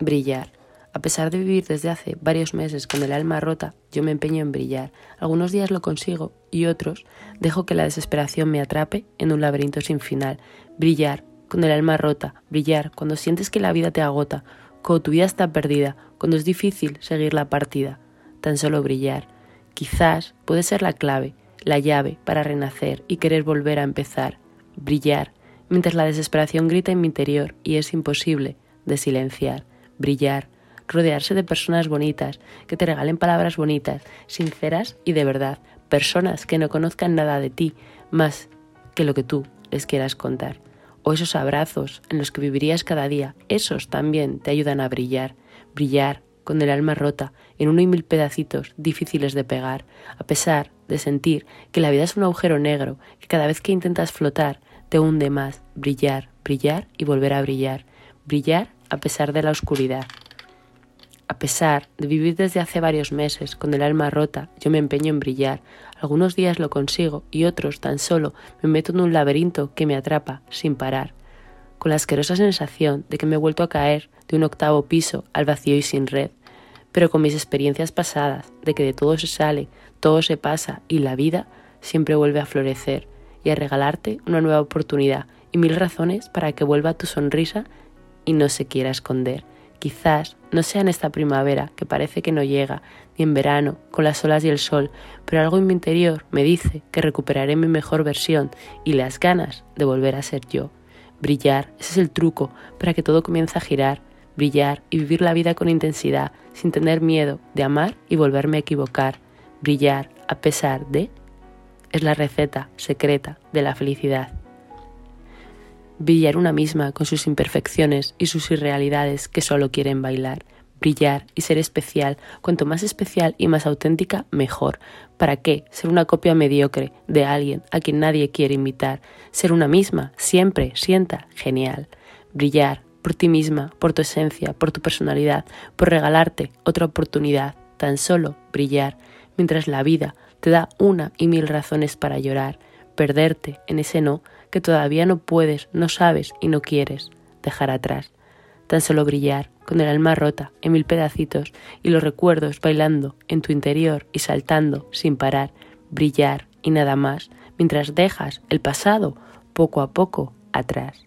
Brillar. A pesar de vivir desde hace varios meses con el alma rota, yo me empeño en brillar. Algunos días lo consigo y otros dejo que la desesperación me atrape en un laberinto sin final. Brillar, con el alma rota, brillar cuando sientes que la vida te agota, cuando tu vida está perdida, cuando es difícil seguir la partida. Tan solo brillar. Quizás puede ser la clave, la llave para renacer y querer volver a empezar. Brillar, mientras la desesperación grita en mi interior y es imposible de silenciar. Brillar, rodearse de personas bonitas, que te regalen palabras bonitas, sinceras y de verdad, personas que no conozcan nada de ti más que lo que tú les quieras contar. O esos abrazos en los que vivirías cada día, esos también te ayudan a brillar, brillar con el alma rota en uno y mil pedacitos difíciles de pegar, a pesar de sentir que la vida es un agujero negro, que cada vez que intentas flotar te hunde más, brillar, brillar y volver a brillar, brillar a pesar de la oscuridad. A pesar de vivir desde hace varios meses con el alma rota, yo me empeño en brillar. Algunos días lo consigo y otros tan solo me meto en un laberinto que me atrapa sin parar, con la asquerosa sensación de que me he vuelto a caer de un octavo piso al vacío y sin red, pero con mis experiencias pasadas de que de todo se sale, todo se pasa y la vida siempre vuelve a florecer y a regalarte una nueva oportunidad y mil razones para que vuelva tu sonrisa y no se quiera esconder. Quizás no sea en esta primavera, que parece que no llega, ni en verano, con las olas y el sol, pero algo en mi interior me dice que recuperaré mi mejor versión y las ganas de volver a ser yo. Brillar, ese es el truco para que todo comience a girar, brillar y vivir la vida con intensidad, sin tener miedo de amar y volverme a equivocar. Brillar a pesar de... es la receta secreta de la felicidad brillar una misma con sus imperfecciones y sus irrealidades que solo quieren bailar, brillar y ser especial, cuanto más especial y más auténtica, mejor. ¿Para qué? Ser una copia mediocre de alguien a quien nadie quiere imitar, ser una misma, siempre, sienta, genial. Brillar por ti misma, por tu esencia, por tu personalidad, por regalarte otra oportunidad, tan solo brillar, mientras la vida te da una y mil razones para llorar, perderte en ese no que todavía no puedes, no sabes y no quieres dejar atrás. Tan solo brillar, con el alma rota en mil pedacitos y los recuerdos bailando en tu interior y saltando sin parar, brillar y nada más, mientras dejas el pasado poco a poco atrás.